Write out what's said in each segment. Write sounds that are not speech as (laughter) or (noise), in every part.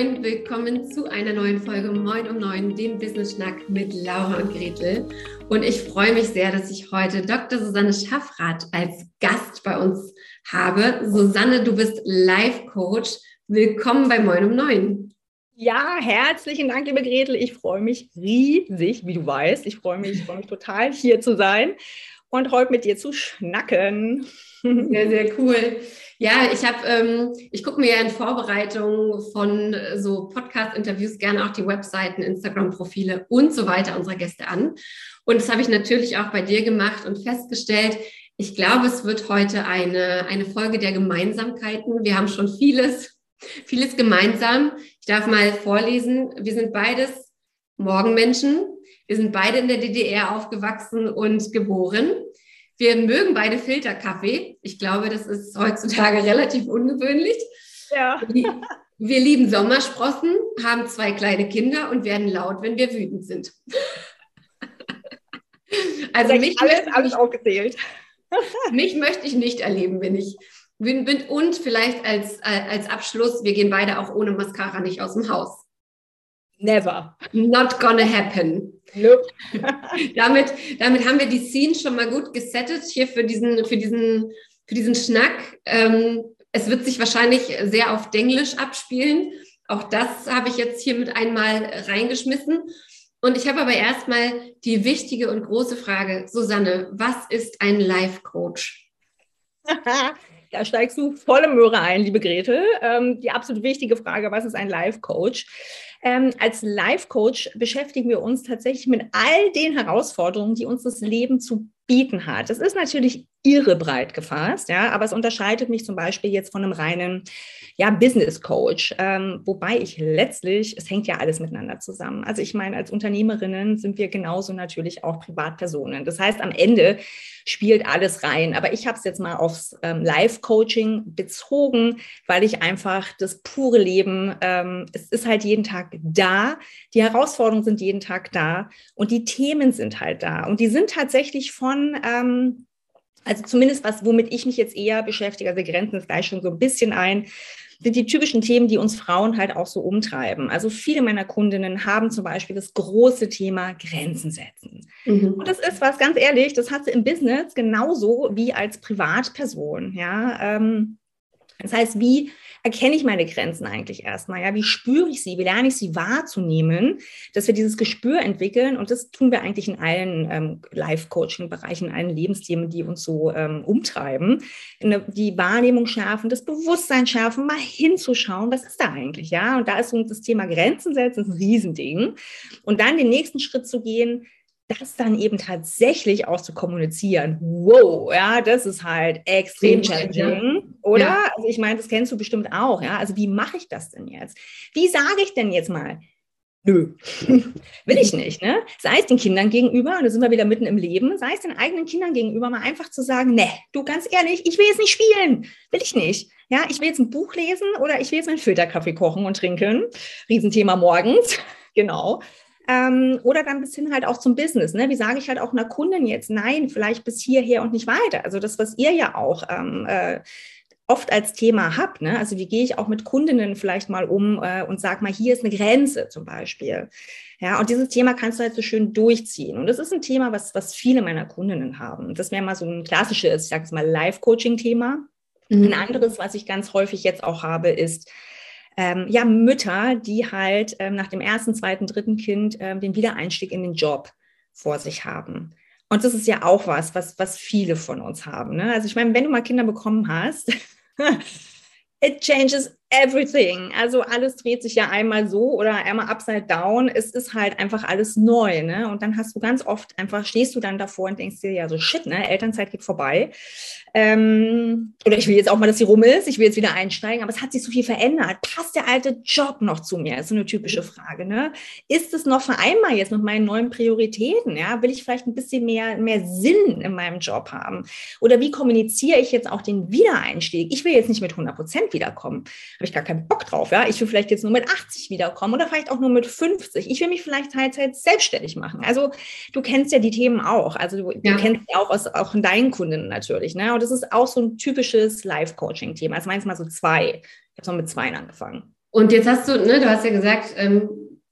Moin, willkommen zu einer neuen Folge Moin um Neun, dem Business Schnack mit Laura und Gretel. Und ich freue mich sehr, dass ich heute Dr. Susanne Schaffrath als Gast bei uns habe. Susanne, du bist Life Coach. Willkommen bei Moin um Neun. Ja, herzlichen Dank, liebe Gretel. Ich freue mich riesig, wie du weißt. Ich freue mich, ich freue mich total, hier zu sein und heute mit dir zu schnacken. Sehr, sehr cool. Ja, ich habe, ähm, ich gucke mir ja in Vorbereitung von so Podcast-Interviews gerne auch die Webseiten, Instagram-Profile und so weiter unserer Gäste an. Und das habe ich natürlich auch bei dir gemacht und festgestellt, ich glaube, es wird heute eine, eine Folge der Gemeinsamkeiten. Wir haben schon vieles, vieles gemeinsam. Ich darf mal vorlesen. Wir sind beides Morgenmenschen. Wir sind beide in der DDR aufgewachsen und geboren. Wir mögen beide Filterkaffee. Ich glaube, das ist heutzutage (laughs) relativ ungewöhnlich. Ja. (laughs) Wir lieben Sommersprossen, haben zwei kleine Kinder und werden laut, wenn wir wütend sind. (laughs) Also mich alles, alles aufgezählt. mich möchte ich nicht erleben, wenn ich wütend bin. Und vielleicht als, als Abschluss, wir gehen beide auch ohne Mascara nicht aus dem Haus. Never. Not gonna happen. Nope. (laughs) damit, damit haben wir die Scene schon mal gut gesettet hier für diesen, für diesen, für diesen Schnack. Ähm, es wird sich wahrscheinlich sehr auf Denglisch abspielen. Auch das habe ich jetzt hier mit einmal reingeschmissen. Und ich habe aber erstmal die wichtige und große Frage, Susanne, was ist ein Life Coach? (laughs) Da steigst du volle Möhre ein, liebe Gretel. Ähm, die absolut wichtige Frage, was ist ein Life Coach? Ähm, als Life Coach beschäftigen wir uns tatsächlich mit all den Herausforderungen, die uns das Leben zu bieten hat. Es ist natürlich irre breit gefasst, ja, aber es unterscheidet mich zum Beispiel jetzt von einem reinen ja, Business Coach, ähm, wobei ich letztlich, es hängt ja alles miteinander zusammen. Also ich meine, als Unternehmerinnen sind wir genauso natürlich auch Privatpersonen. Das heißt, am Ende spielt alles rein. Aber ich habe es jetzt mal aufs ähm, Live-Coaching bezogen, weil ich einfach das pure Leben, ähm, es ist halt jeden Tag da, die Herausforderungen sind jeden Tag da und die Themen sind halt da. Und die sind tatsächlich von ähm, also zumindest was, womit ich mich jetzt eher beschäftige, also grenzen es gleich schon so ein bisschen ein, sind die typischen Themen, die uns Frauen halt auch so umtreiben. Also viele meiner Kundinnen haben zum Beispiel das große Thema Grenzen setzen. Mhm. Und das ist was, ganz ehrlich, das hat sie im Business genauso wie als Privatperson. Ja, ähm, das heißt, wie erkenne ich meine Grenzen eigentlich erstmal? Ja, wie spüre ich sie? Wie lerne ich sie wahrzunehmen? Dass wir dieses Gespür entwickeln und das tun wir eigentlich in allen ähm, Life-Coaching-Bereichen, in allen Lebensthemen, die uns so ähm, umtreiben. Eine, die Wahrnehmung schärfen, das Bewusstsein schärfen, mal hinzuschauen, was ist da eigentlich? Ja, und da ist uns das Thema Grenzen setzen ein Riesending. Und dann den nächsten Schritt zu gehen, das dann eben tatsächlich auch zu kommunizieren, wow, ja, das ist halt extrem challenging, oder? Ja. Also ich meine, das kennst du bestimmt auch, ja. Also wie mache ich das denn jetzt? Wie sage ich denn jetzt mal? Nö, (laughs) will ich nicht, ne? Sei es den Kindern gegenüber, und da sind wir wieder mitten im Leben, sei es den eigenen Kindern gegenüber, mal einfach zu sagen, ne, du ganz ehrlich, ich will jetzt nicht spielen, will ich nicht. Ja, ich will jetzt ein Buch lesen oder ich will jetzt meinen Filterkaffee kochen und trinken. Riesenthema morgens, (laughs) genau. Ähm, oder dann bis hin halt auch zum Business. Ne? Wie sage ich halt auch einer Kundin jetzt, nein, vielleicht bis hierher und nicht weiter. Also das, was ihr ja auch ähm, äh, oft als Thema habt. Ne? Also wie gehe ich auch mit Kundinnen vielleicht mal um äh, und sage mal, hier ist eine Grenze zum Beispiel. Ja, und dieses Thema kannst du halt so schön durchziehen. Und das ist ein Thema, was, was viele meiner Kundinnen haben. Das wäre mal so ein klassisches, ich sage es mal, Live-Coaching-Thema. Mhm. Ein anderes, was ich ganz häufig jetzt auch habe, ist, ähm, ja, Mütter, die halt ähm, nach dem ersten, zweiten, dritten Kind ähm, den Wiedereinstieg in den Job vor sich haben. Und das ist ja auch was, was, was viele von uns haben. Ne? Also ich meine, wenn du mal Kinder bekommen hast, (laughs) it changes everything. Also alles dreht sich ja einmal so oder einmal upside down. Es ist halt einfach alles neu. Ne? Und dann hast du ganz oft einfach, stehst du dann davor und denkst dir, ja, so shit, ne? Elternzeit geht vorbei. Ähm, oder ich will jetzt auch mal, dass sie rum ist, ich will jetzt wieder einsteigen, aber es hat sich so viel verändert. Passt der alte Job noch zu mir? Ist so eine typische Frage. Ne? Ist es noch vereinbar jetzt mit meinen neuen Prioritäten? Ja? Will ich vielleicht ein bisschen mehr, mehr Sinn in meinem Job haben? Oder wie kommuniziere ich jetzt auch den Wiedereinstieg? Ich will jetzt nicht mit 100 Prozent wiederkommen. Habe ich gar keinen Bock drauf. Ja? Ich will vielleicht jetzt nur mit 80 wiederkommen oder vielleicht auch nur mit 50. Ich will mich vielleicht Teilzeit selbstständig machen. Also du kennst ja die Themen auch. Also du, ja. du kennst ja auch aus auch in deinen Kunden natürlich. Ne? Und das ist auch so ein typisches Life-Coaching-Thema. Also meins mal so zwei. Ich habe so mit zwei angefangen. Und jetzt hast du, ne, du hast ja gesagt, ähm,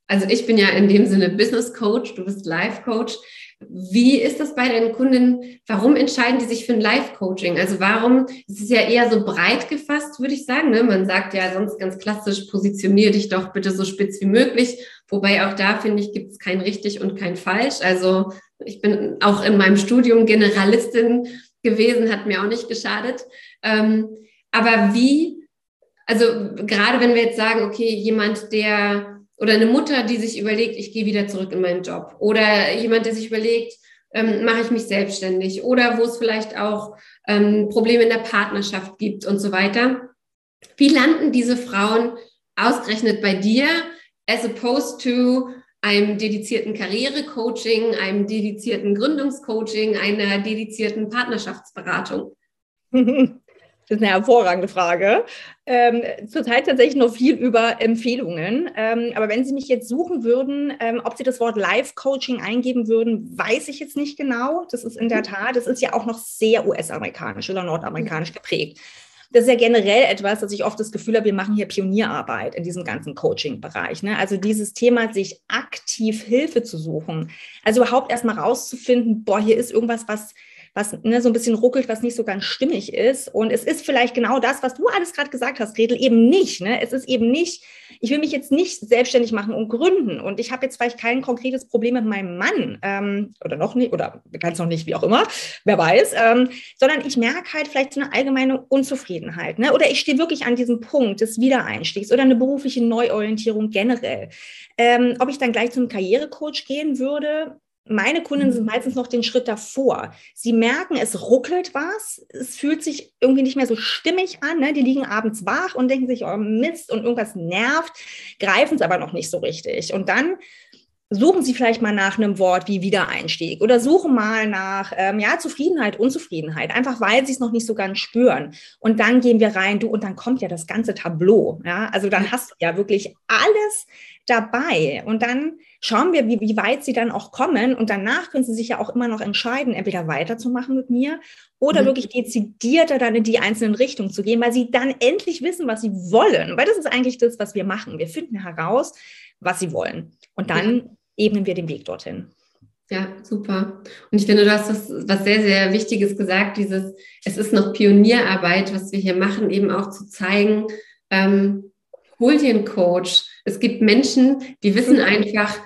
also ich bin ja in dem Sinne Business Coach, du bist Life Coach. Wie ist das bei deinen Kunden? Warum entscheiden die sich für ein Live-Coaching? Also warum, es ist ja eher so breit gefasst, würde ich sagen. Ne? Man sagt ja sonst ganz klassisch, positionier dich doch bitte so spitz wie möglich. Wobei auch da, finde ich, gibt es kein richtig und kein falsch. Also ich bin auch in meinem Studium Generalistin gewesen, hat mir auch nicht geschadet. Ähm, aber wie, also gerade wenn wir jetzt sagen, okay, jemand, der oder eine Mutter, die sich überlegt, ich gehe wieder zurück in meinen Job. Oder jemand, der sich überlegt, ähm, mache ich mich selbstständig. Oder wo es vielleicht auch ähm, Probleme in der Partnerschaft gibt und so weiter. Wie landen diese Frauen ausgerechnet bei dir, as opposed to einem dedizierten Karrierecoaching, einem dedizierten Gründungscoaching, einer dedizierten Partnerschaftsberatung? (laughs) Das ist eine hervorragende Frage. Ähm, zurzeit tatsächlich noch viel über Empfehlungen. Ähm, aber wenn Sie mich jetzt suchen würden, ähm, ob Sie das Wort Live-Coaching eingeben würden, weiß ich jetzt nicht genau. Das ist in der mhm. Tat, das ist ja auch noch sehr US-amerikanisch oder nordamerikanisch geprägt. Das ist ja generell etwas, dass ich oft das Gefühl habe, wir machen hier Pionierarbeit in diesem ganzen Coaching-Bereich. Ne? Also dieses Thema, sich aktiv Hilfe zu suchen. Also überhaupt erstmal rauszufinden, boah, hier ist irgendwas, was was ne, so ein bisschen ruckelt, was nicht so ganz stimmig ist. Und es ist vielleicht genau das, was du alles gerade gesagt hast, Gretel, eben nicht. Ne? Es ist eben nicht, ich will mich jetzt nicht selbstständig machen und gründen. Und ich habe jetzt vielleicht kein konkretes Problem mit meinem Mann ähm, oder noch nicht, oder ganz noch nicht, wie auch immer, wer weiß, ähm, sondern ich merke halt vielleicht so eine allgemeine Unzufriedenheit. Ne? Oder ich stehe wirklich an diesem Punkt des Wiedereinstiegs oder eine berufliche Neuorientierung generell. Ähm, ob ich dann gleich zum Karrierecoach gehen würde, meine Kunden sind mhm. meistens noch den Schritt davor. Sie merken, es ruckelt was, es fühlt sich irgendwie nicht mehr so stimmig an. Ne? Die liegen abends wach und denken sich, oh Mist und irgendwas nervt, greifen es aber noch nicht so richtig. Und dann suchen Sie vielleicht mal nach einem Wort wie Wiedereinstieg oder suchen mal nach ähm, ja, Zufriedenheit, Unzufriedenheit, einfach weil Sie es noch nicht so ganz spüren. Und dann gehen wir rein, du, und dann kommt ja das ganze Tableau. Ja? Also dann hast du ja wirklich alles dabei. Und dann schauen wir, wie, wie weit sie dann auch kommen. Und danach können sie sich ja auch immer noch entscheiden, entweder weiterzumachen mit mir oder mhm. wirklich dezidierter dann in die einzelnen Richtungen zu gehen, weil sie dann endlich wissen, was sie wollen. Weil das ist eigentlich das, was wir machen. Wir finden heraus, was sie wollen. Und dann ja. ebnen wir den Weg dorthin. Ja, super. Und ich finde, du hast das, was sehr, sehr Wichtiges gesagt, dieses, es ist noch Pionierarbeit, was wir hier machen, eben auch zu zeigen, ähm, hol dir einen Coach. Es gibt Menschen, die wissen mhm. einfach,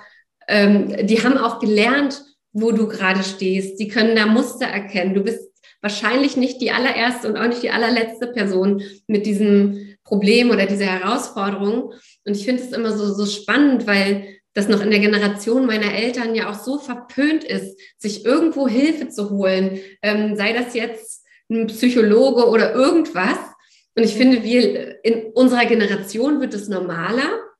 ähm, die haben auch gelernt, wo du gerade stehst. Die können da Muster erkennen. Du bist wahrscheinlich nicht die allererste und auch nicht die allerletzte Person mit diesem Problem oder dieser Herausforderung. Und ich finde es immer so, so spannend, weil das noch in der Generation meiner Eltern ja auch so verpönt ist, sich irgendwo Hilfe zu holen, ähm, sei das jetzt ein Psychologe oder irgendwas. Und ich finde, wir in unserer Generation wird es normaler, mhm.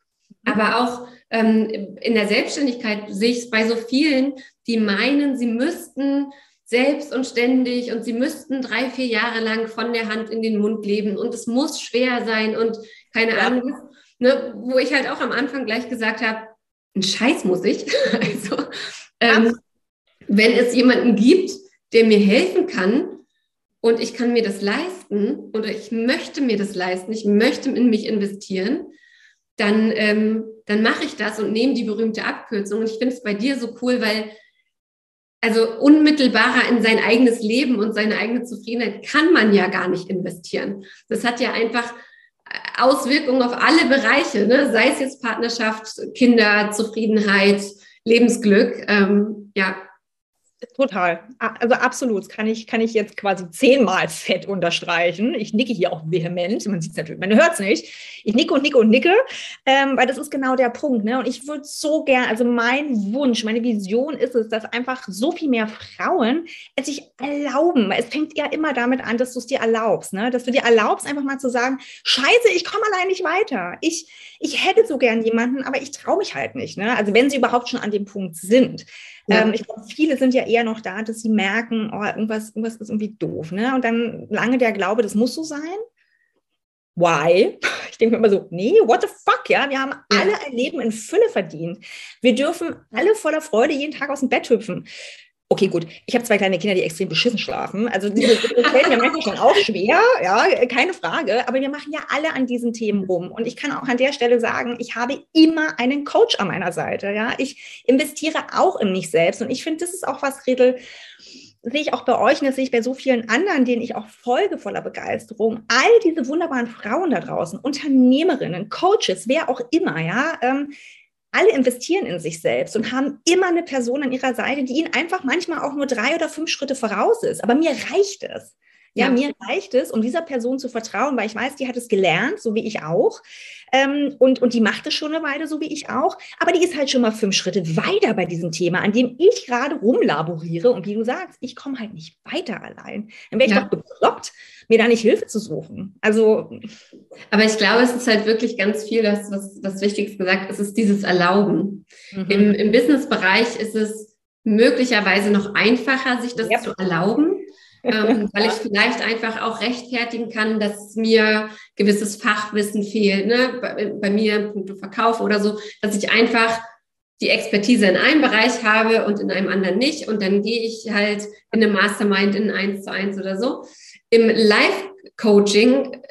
Aber auch ähm, in der Selbstständigkeit sehe ich es bei so vielen, die meinen, sie müssten selbst und ständig und sie müssten drei, vier Jahre lang von der Hand in den Mund leben und es muss schwer sein und keine ja. Ahnung, ne, wo ich halt auch am Anfang gleich gesagt habe, ein Scheiß muss ich. (laughs) also, ähm, wenn es jemanden gibt, der mir helfen kann und ich kann mir das leisten oder ich möchte mir das leisten, ich möchte in mich investieren, dann, ähm, dann mache ich das und nehme die berühmte Abkürzung. Und ich finde es bei dir so cool, weil also unmittelbarer in sein eigenes Leben und seine eigene Zufriedenheit kann man ja gar nicht investieren. Das hat ja einfach Auswirkungen auf alle Bereiche, ne? sei es jetzt Partnerschaft, Kinder, Zufriedenheit, Lebensglück. Ähm, ja, Total. Also absolut. Kann ich, kann ich jetzt quasi zehnmal fett unterstreichen. Ich nicke hier auch vehement. Man sieht es natürlich, man hört es nicht. Ich nicke und nicke und nicke, ähm, weil das ist genau der Punkt. Ne? Und ich würde so gern, also mein Wunsch, meine Vision ist es, dass einfach so viel mehr Frauen es sich erlauben. Es fängt ja immer damit an, dass du es dir erlaubst. Ne? Dass du dir erlaubst, einfach mal zu sagen, scheiße, ich komme allein nicht weiter. Ich, ich hätte so gern jemanden, aber ich traue mich halt nicht. Ne? Also wenn sie überhaupt schon an dem Punkt sind. Ja. Ähm, ich glaube, viele sind ja eher noch da, dass sie merken, oh, irgendwas, irgendwas ist irgendwie doof. Ne? Und dann lange der Glaube, das muss so sein. Why? (laughs) Ich denke mir immer so, nee, what the fuck, ja? Wir haben alle ein Leben in Fülle verdient. Wir dürfen alle voller Freude jeden Tag aus dem Bett hüpfen. Okay, gut. Ich habe zwei kleine Kinder, die extrem beschissen schlafen. Also diese, fällt mir manchmal schon auch schwer, ja, keine Frage. Aber wir machen ja alle an diesen Themen rum. Und ich kann auch an der Stelle sagen, ich habe immer einen Coach an meiner Seite. Ja, ich investiere auch in mich selbst. Und ich finde, das ist auch was, Redel, sehe ich auch bei euch und das sehe ich bei so vielen anderen, denen ich auch folge voller Begeisterung. All diese wunderbaren Frauen da draußen, Unternehmerinnen, Coaches, wer auch immer, ja, ähm, alle investieren in sich selbst und haben immer eine Person an ihrer Seite, die ihnen einfach manchmal auch nur drei oder fünf Schritte voraus ist. Aber mir reicht es. Ja, ja, mir reicht es, um dieser Person zu vertrauen, weil ich weiß, die hat es gelernt, so wie ich auch. Ähm, und, und die macht es schon eine Weile, so wie ich auch. Aber die ist halt schon mal fünf Schritte weiter bei diesem Thema, an dem ich gerade rumlaboriere. Und wie du sagst, ich komme halt nicht weiter allein. Dann wäre ich ja. doch bekloppt, mir da nicht Hilfe zu suchen. Also. Aber ich glaube, es ist halt wirklich ganz viel, das, was das Wichtigste gesagt, es ist dieses Erlauben. Mhm. Im, Im Businessbereich ist es möglicherweise noch einfacher, sich das yep. zu erlauben ähm, (laughs) weil ich vielleicht einfach auch rechtfertigen kann, dass mir gewisses Fachwissen fehlt, ne? bei, bei mir im Punkt Verkauf oder so, dass ich einfach die Expertise in einem Bereich habe und in einem anderen nicht. Und dann gehe ich halt in einem Mastermind in eins zu eins oder so. Im Live-Coaching,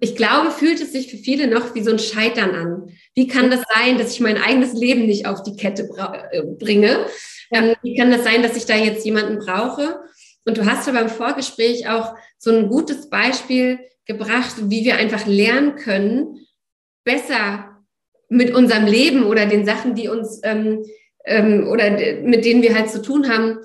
ich glaube, fühlt es sich für viele noch wie so ein Scheitern an. Wie kann das sein, dass ich mein eigenes Leben nicht auf die Kette äh, bringe? Ähm, wie kann das sein, dass ich da jetzt jemanden brauche? Und du hast ja beim Vorgespräch auch so ein gutes Beispiel gebracht, wie wir einfach lernen können, besser mit unserem Leben oder den Sachen, die uns ähm, ähm, oder mit denen wir halt zu tun haben,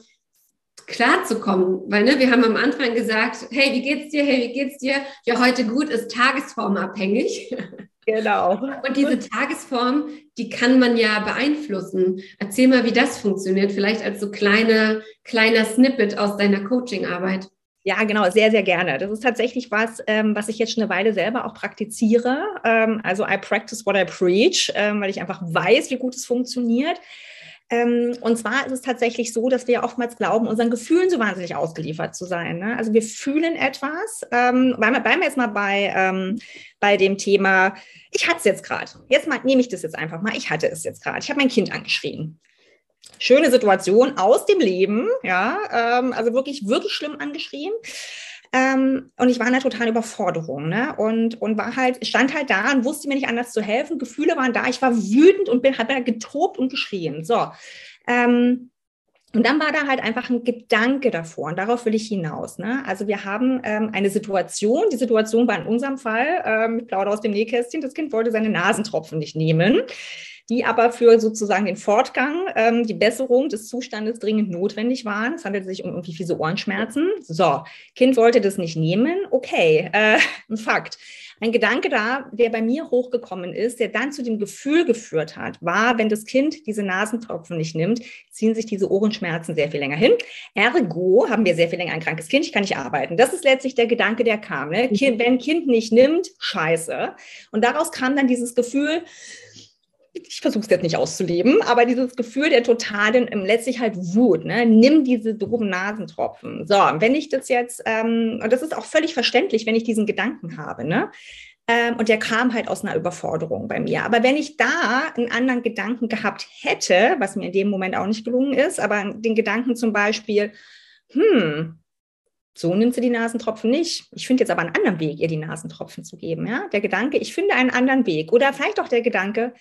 klarzukommen. Weil ne, wir haben am Anfang gesagt, hey, wie geht's dir? Hey, wie geht's dir? Ja, heute gut, ist tagesformabhängig. (laughs) Genau. Und diese Tagesform, die kann man ja beeinflussen. Erzähl mal, wie das funktioniert, vielleicht als so kleine, kleiner Snippet aus deiner Coachingarbeit. Ja, genau, sehr, sehr gerne. Das ist tatsächlich was, ähm, was ich jetzt schon eine Weile selber auch praktiziere. Ähm, also I practice what I preach, ähm, weil ich einfach weiß, wie gut es funktioniert. Ähm, und zwar ist es tatsächlich so, dass wir oftmals glauben, unseren Gefühlen so wahnsinnig ausgeliefert zu sein. Ne? Also wir fühlen etwas. Ähm, bleiben wir jetzt mal bei, ähm, bei dem Thema, ich hatte es jetzt gerade. Jetzt mal, nehme ich das jetzt einfach mal. Ich hatte es jetzt gerade. Ich habe mein Kind angeschrien. Schöne Situation aus dem Leben, ja, ähm, also wirklich, wirklich schlimm angeschrien. Ähm, und ich war in einer totalen Überforderung, ne? Und, und war halt, stand halt da und wusste mir nicht anders zu helfen. Gefühle waren da. Ich war wütend und bin, habe getobt und geschrien. So. Ähm, und dann war da halt einfach ein Gedanke davor und darauf will ich hinaus. Ne? Also wir haben ähm, eine Situation, die Situation war in unserem Fall, ähm, ich plaudere aus dem Nähkästchen, das Kind wollte seine Nasentropfen nicht nehmen die aber für sozusagen den Fortgang, ähm, die Besserung des Zustandes dringend notwendig waren. Es handelt sich um irgendwie fiese Ohrenschmerzen. So, Kind wollte das nicht nehmen. Okay, äh, (laughs) ein Fakt. Ein Gedanke da, der bei mir hochgekommen ist, der dann zu dem Gefühl geführt hat, war, wenn das Kind diese Nasentropfen nicht nimmt, ziehen sich diese Ohrenschmerzen sehr viel länger hin. Ergo haben wir sehr viel länger ein krankes Kind, ich kann nicht arbeiten. Das ist letztlich der Gedanke, der kam. Ne? Kind, wenn Kind nicht nimmt, scheiße. Und daraus kam dann dieses Gefühl, ich versuche es jetzt nicht auszuleben, aber dieses Gefühl der totalen, ähm, letztlich halt Wut, ne? nimm diese doofen Nasentropfen. So, wenn ich das jetzt, ähm, und das ist auch völlig verständlich, wenn ich diesen Gedanken habe, ne? Ähm, und der kam halt aus einer Überforderung bei mir. Aber wenn ich da einen anderen Gedanken gehabt hätte, was mir in dem Moment auch nicht gelungen ist, aber den Gedanken zum Beispiel, hm, so nimmt sie die Nasentropfen nicht. Ich finde jetzt aber einen anderen Weg, ihr die Nasentropfen zu geben. Ja? Der Gedanke, ich finde einen anderen Weg. Oder vielleicht auch der Gedanke,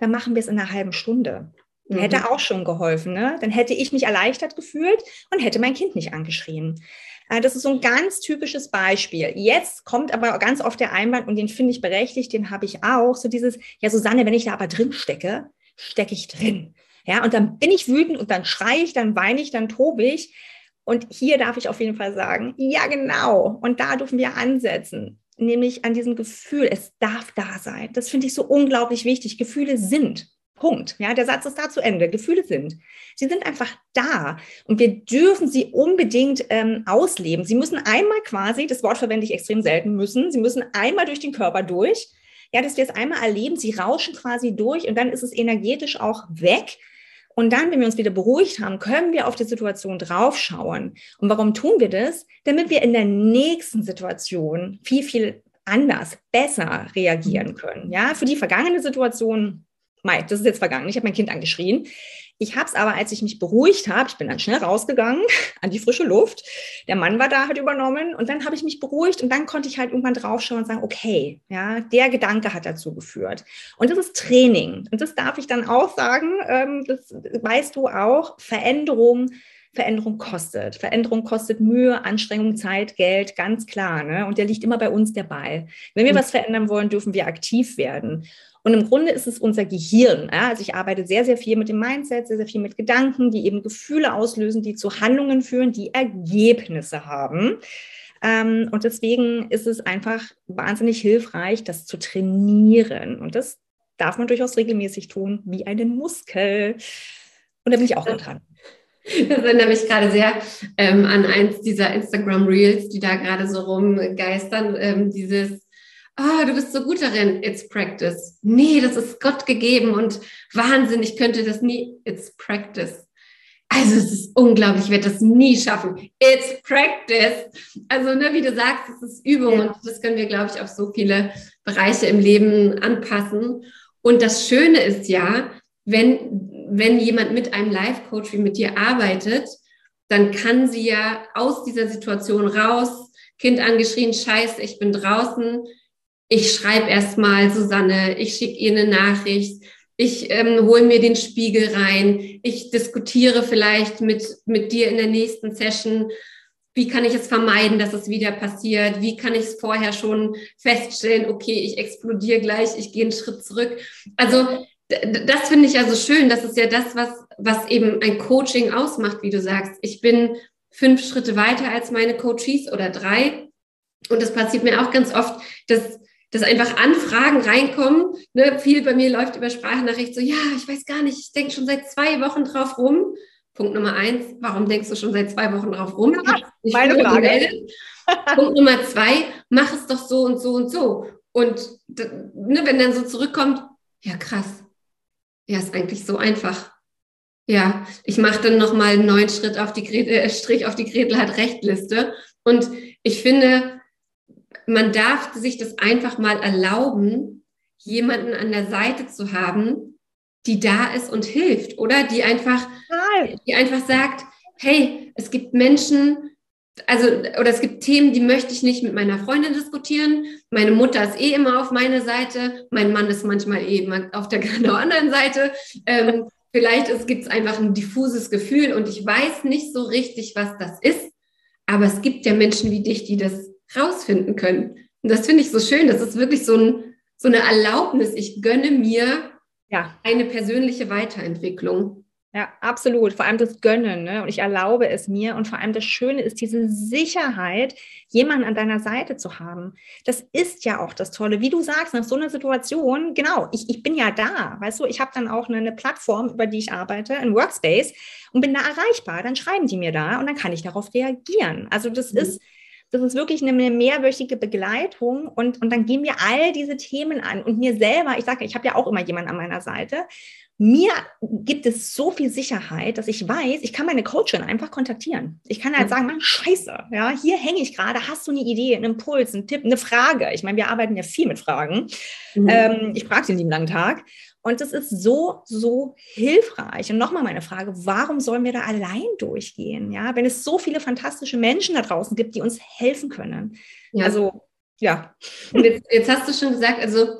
dann machen wir es in einer halben Stunde. Mhm. Hätte auch schon geholfen. Ne? Dann hätte ich mich erleichtert gefühlt und hätte mein Kind nicht angeschrien. Äh, das ist so ein ganz typisches Beispiel. Jetzt kommt aber ganz oft der Einwand, und den finde ich berechtigt, den habe ich auch, so dieses, ja, Susanne, wenn ich da aber drin stecke, stecke ich drin. Ja, und dann bin ich wütend und dann schreie ich, dann weine ich, dann tobe ich. Und hier darf ich auf jeden Fall sagen, ja, genau. Und da dürfen wir ansetzen nämlich an diesem Gefühl, es darf da sein. Das finde ich so unglaublich wichtig. Gefühle sind. Punkt. Ja, der Satz ist da zu Ende. Gefühle sind. Sie sind einfach da und wir dürfen sie unbedingt ähm, ausleben. Sie müssen einmal quasi, das Wort verwende ich extrem selten müssen, sie müssen einmal durch den Körper durch. Ja, dass wir es einmal erleben, sie rauschen quasi durch und dann ist es energetisch auch weg. Und dann, wenn wir uns wieder beruhigt haben, können wir auf die Situation draufschauen. Und warum tun wir das? Damit wir in der nächsten Situation viel, viel anders, besser reagieren können. Ja, für die vergangene Situation, Mai, das ist jetzt vergangen, ich habe mein Kind angeschrien. Ich habe es aber, als ich mich beruhigt habe, ich bin dann schnell rausgegangen (laughs) an die frische Luft. Der Mann war da, hat übernommen und dann habe ich mich beruhigt und dann konnte ich halt irgendwann draufschauen und sagen, okay, ja, der Gedanke hat dazu geführt. Und das ist Training. Und das darf ich dann auch sagen, ähm, das weißt du auch, Veränderung Veränderung kostet. Veränderung kostet Mühe, Anstrengung, Zeit, Geld, ganz klar. Ne? Und der liegt immer bei uns der Ball. Wenn wir was verändern wollen, dürfen wir aktiv werden. Und im Grunde ist es unser Gehirn. Ja? Also ich arbeite sehr, sehr viel mit dem Mindset, sehr, sehr viel mit Gedanken, die eben Gefühle auslösen, die zu Handlungen führen, die Ergebnisse haben. Ähm, und deswegen ist es einfach wahnsinnig hilfreich, das zu trainieren. Und das darf man durchaus regelmäßig tun, wie einen Muskel. Und da bin ich auch dran. Das erinnert mich gerade sehr ähm, an eins dieser Instagram Reels, die da gerade so rumgeistern. Ähm, dieses, ah, du bist so gut darin, it's practice. Nee, das ist Gott gegeben und Wahnsinn, ich könnte das nie, it's practice. Also es ist unglaublich, ich werde das nie schaffen. It's practice. Also ne, wie du sagst, es ist Übung ja. und das können wir, glaube ich, auf so viele Bereiche im Leben anpassen. Und das Schöne ist ja, wenn wenn jemand mit einem Life-Coach wie mit dir arbeitet, dann kann sie ja aus dieser Situation raus, Kind angeschrien, scheiße, ich bin draußen, ich schreibe erstmal Susanne, ich schicke ihr eine Nachricht, ich ähm, hole mir den Spiegel rein, ich diskutiere vielleicht mit, mit dir in der nächsten Session, wie kann ich es vermeiden, dass es wieder passiert, wie kann ich es vorher schon feststellen, okay, ich explodiere gleich, ich gehe einen Schritt zurück. Also das finde ich ja so schön. Das ist ja das, was, was eben ein Coaching ausmacht, wie du sagst. Ich bin fünf Schritte weiter als meine Coaches oder drei. Und das passiert mir auch ganz oft, dass, dass einfach Anfragen reinkommen. Ne? Viel bei mir läuft über Sprachnachricht so, ja, ich weiß gar nicht, ich denke schon seit zwei Wochen drauf rum. Punkt Nummer eins, warum denkst du schon seit zwei Wochen drauf rum? Ja, meine Frage. (laughs) Punkt Nummer zwei, mach es doch so und so und so. Und ne, wenn dann so zurückkommt, ja krass, ja, ist eigentlich so einfach. Ja, ich mache dann nochmal einen neuen Schritt auf die Gretel, äh, Strich auf die Gretel hat Rechtliste. Und ich finde, man darf sich das einfach mal erlauben, jemanden an der Seite zu haben, die da ist und hilft, oder? Die einfach, die einfach sagt, hey, es gibt Menschen, also, oder es gibt Themen, die möchte ich nicht mit meiner Freundin diskutieren. Meine Mutter ist eh immer auf meiner Seite. Mein Mann ist manchmal eben eh auf der (laughs) genau anderen Seite. Ähm, vielleicht gibt es einfach ein diffuses Gefühl und ich weiß nicht so richtig, was das ist. Aber es gibt ja Menschen wie dich, die das rausfinden können. Und das finde ich so schön. Das ist wirklich so, ein, so eine Erlaubnis. Ich gönne mir ja. eine persönliche Weiterentwicklung. Ja, absolut. Vor allem das Gönnen. Ne? Und ich erlaube es mir. Und vor allem das Schöne ist diese Sicherheit, jemanden an deiner Seite zu haben. Das ist ja auch das Tolle. Wie du sagst, nach so einer Situation, genau, ich, ich bin ja da. Weißt du, ich habe dann auch eine, eine Plattform, über die ich arbeite, ein Workspace und bin da erreichbar. Dann schreiben die mir da und dann kann ich darauf reagieren. Also das mhm. ist das ist wirklich eine mehrwöchige Begleitung und, und dann gehen wir all diese Themen an. Und mir selber, ich sage, ich habe ja auch immer jemanden an meiner Seite mir gibt es so viel Sicherheit, dass ich weiß, ich kann meine Coachin einfach kontaktieren. Ich kann halt sagen, Mann, scheiße, ja, hier hänge ich gerade, hast du eine Idee, einen Impuls, einen Tipp, eine Frage? Ich meine, wir arbeiten ja viel mit Fragen. Mhm. Ähm, ich frage sie den langen Tag. Und das ist so, so hilfreich. Und nochmal meine Frage, warum sollen wir da allein durchgehen? Ja, wenn es so viele fantastische Menschen da draußen gibt, die uns helfen können. Ja. Also, ja. Und jetzt, jetzt hast du schon gesagt, also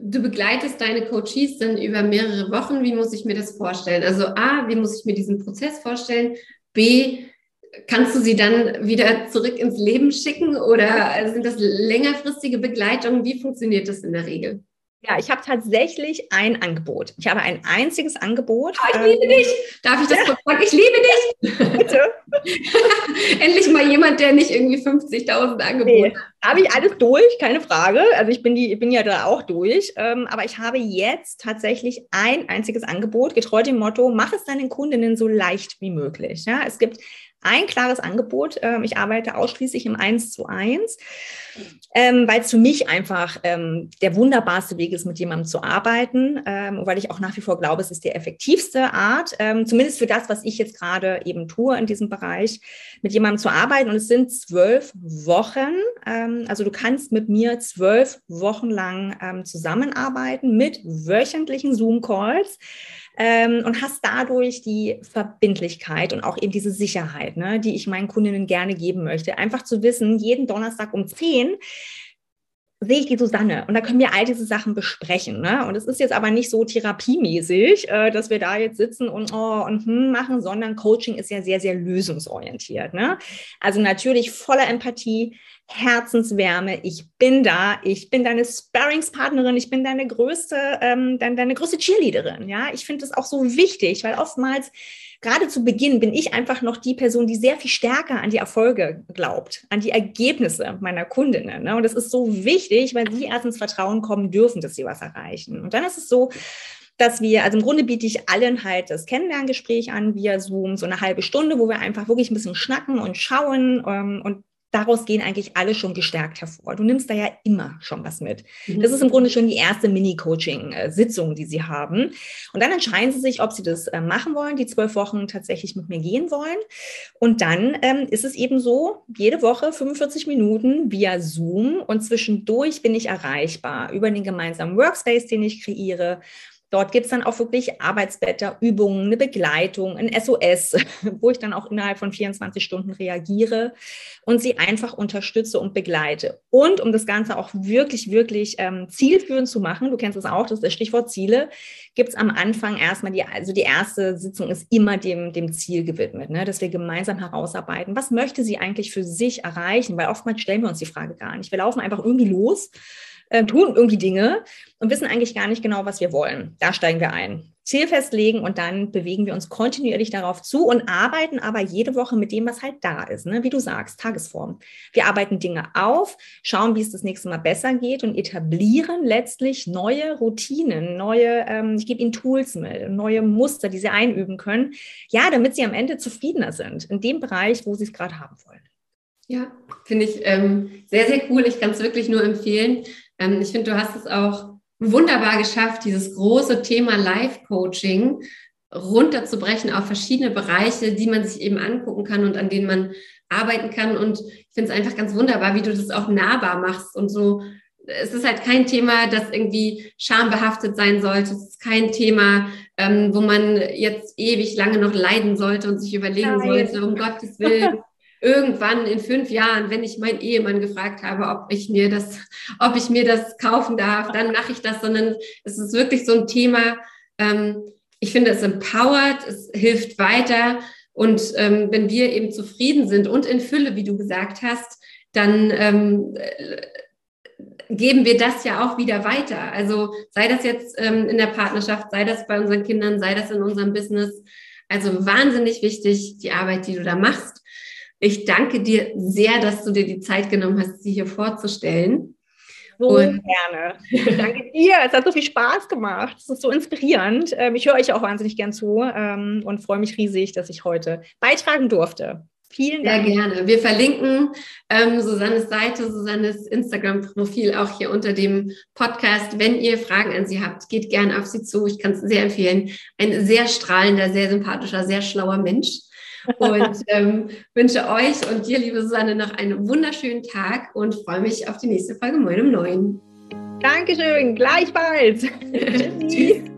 du begleitest deine Coaches dann über mehrere Wochen. Wie muss ich mir das vorstellen? Also A, wie muss ich mir diesen Prozess vorstellen? B, kannst du sie dann wieder zurück ins Leben schicken oder sind das längerfristige Begleitungen? Wie funktioniert das in der Regel? Ja, ich habe tatsächlich ein Angebot. Ich habe ein einziges Angebot. Oh, ich liebe ähm, dich. Darf ich das ja. sagen? Ich liebe dich. Bitte. (laughs) Endlich mal jemand, der nicht irgendwie 50.000 Angebote nee, hat. Habe ich alles durch, keine Frage. Also ich bin, die, bin ja da auch durch. Ähm, aber ich habe jetzt tatsächlich ein einziges Angebot, getreu dem Motto, mach es deinen Kundinnen so leicht wie möglich. Ja, es gibt ein klares Angebot. Ähm, ich arbeite ausschließlich im 1 zu 1, ähm, weil es für mich einfach ähm, der wunderbarste Weg ist, mit jemandem zu arbeiten, weil ich auch nach wie vor glaube, es ist die effektivste Art, zumindest für das, was ich jetzt gerade eben tue in diesem Bereich, mit jemandem zu arbeiten. Und es sind zwölf Wochen. Also du kannst mit mir zwölf Wochen lang zusammenarbeiten mit wöchentlichen Zoom-Calls ähm, und hast dadurch die Verbindlichkeit und auch eben diese Sicherheit, ne, die ich meinen Kundinnen gerne geben möchte. Einfach zu wissen, jeden Donnerstag um 10 sehe ich die Susanne und da können wir all diese Sachen besprechen. Ne? Und es ist jetzt aber nicht so therapiemäßig, äh, dass wir da jetzt sitzen und, oh, und hm machen, sondern Coaching ist ja sehr, sehr lösungsorientiert. Ne? Also natürlich voller Empathie, Herzenswärme. Ich bin da. Ich bin deine Sparringspartnerin. Ich bin deine größte, ähm, deine, deine größte Cheerleaderin. Ja, ich finde das auch so wichtig, weil oftmals gerade zu Beginn bin ich einfach noch die Person, die sehr viel stärker an die Erfolge glaubt, an die Ergebnisse meiner Kundinnen. Ne? Und das ist so wichtig, weil sie erst ins Vertrauen kommen dürfen, dass sie was erreichen. Und dann ist es so, dass wir, also im Grunde biete ich allen halt das Kennenlerngespräch an via Zoom, so eine halbe Stunde, wo wir einfach wirklich ein bisschen schnacken und schauen ähm, und daraus gehen eigentlich alle schon gestärkt hervor. Du nimmst da ja immer schon was mit. Mhm. Das ist im Grunde schon die erste Mini-Coaching-Sitzung, die sie haben. Und dann entscheiden sie sich, ob sie das äh, machen wollen, die zwölf Wochen tatsächlich mit mir gehen wollen. Und dann ähm, ist es eben so, jede Woche 45 Minuten via Zoom und zwischendurch bin ich erreichbar über den gemeinsamen Workspace, den ich kreiere Dort gibt es dann auch wirklich Arbeitsblätter, Übungen, eine Begleitung, ein SOS, (laughs) wo ich dann auch innerhalb von 24 Stunden reagiere und sie einfach unterstütze und begleite. Und um das Ganze auch wirklich, wirklich ähm, zielführend zu machen, du kennst es auch, das ist das Stichwort Ziele, gibt es am Anfang erstmal die, also die erste Sitzung ist immer dem, dem Ziel gewidmet, ne? dass wir gemeinsam herausarbeiten, was möchte sie eigentlich für sich erreichen, weil oftmals stellen wir uns die Frage gar nicht. Wir laufen einfach irgendwie los äh, tun irgendwie Dinge und wissen eigentlich gar nicht genau, was wir wollen. Da steigen wir ein. Ziel festlegen und dann bewegen wir uns kontinuierlich darauf zu und arbeiten aber jede Woche mit dem, was halt da ist, ne? wie du sagst, Tagesform. Wir arbeiten Dinge auf, schauen, wie es das nächste Mal besser geht und etablieren letztlich neue Routinen, neue, ähm, ich gebe ihnen Tools mit, neue Muster, die sie einüben können, ja, damit sie am Ende zufriedener sind in dem Bereich, wo sie es gerade haben wollen. Ja, finde ich ähm, sehr, sehr cool. Ich kann es wirklich nur empfehlen. Ähm, ich finde, du hast es auch wunderbar geschafft, dieses große Thema Life-Coaching runterzubrechen auf verschiedene Bereiche, die man sich eben angucken kann und an denen man arbeiten kann. Und ich finde es einfach ganz wunderbar, wie du das auch nahbar machst und so. Es ist halt kein Thema, das irgendwie schambehaftet sein sollte. Es ist kein Thema, ähm, wo man jetzt ewig lange noch leiden sollte und sich überlegen Nein. sollte, um Gottes Willen, (laughs) irgendwann in fünf Jahren, wenn ich meinen Ehemann gefragt habe, ob ich mir das, ob ich mir das kaufen darf, dann mache ich das, sondern es ist wirklich so ein Thema. Ähm, ich finde, es empowert, es hilft weiter. Und ähm, wenn wir eben zufrieden sind und in Fülle, wie du gesagt hast, dann ähm, geben wir das ja auch wieder weiter. Also sei das jetzt ähm, in der Partnerschaft, sei das bei unseren Kindern, sei das in unserem Business. Also wahnsinnig wichtig, die Arbeit, die du da machst. Ich danke dir sehr, dass du dir die Zeit genommen hast, sie hier vorzustellen. So und gerne. Danke dir. Es hat so viel Spaß gemacht. Es ist so inspirierend. Ähm, ich höre euch auch wahnsinnig gern zu ähm, und freue mich riesig, dass ich heute beitragen durfte. Vielen Dank. Sehr gerne. Wir verlinken ähm, Susannes Seite, Susannes Instagram-Profil auch hier unter dem Podcast. Wenn ihr Fragen an sie habt, geht gerne auf sie zu. Ich kann es sehr empfehlen. Ein sehr strahlender, sehr sympathischer, sehr schlauer Mensch. Und ähm, wünsche euch und dir, liebe Susanne, noch einen wunderschönen Tag und freue mich auf die nächste Folge Moin um Neun. Dankeschön, gleichfalls. (laughs) Tschüss.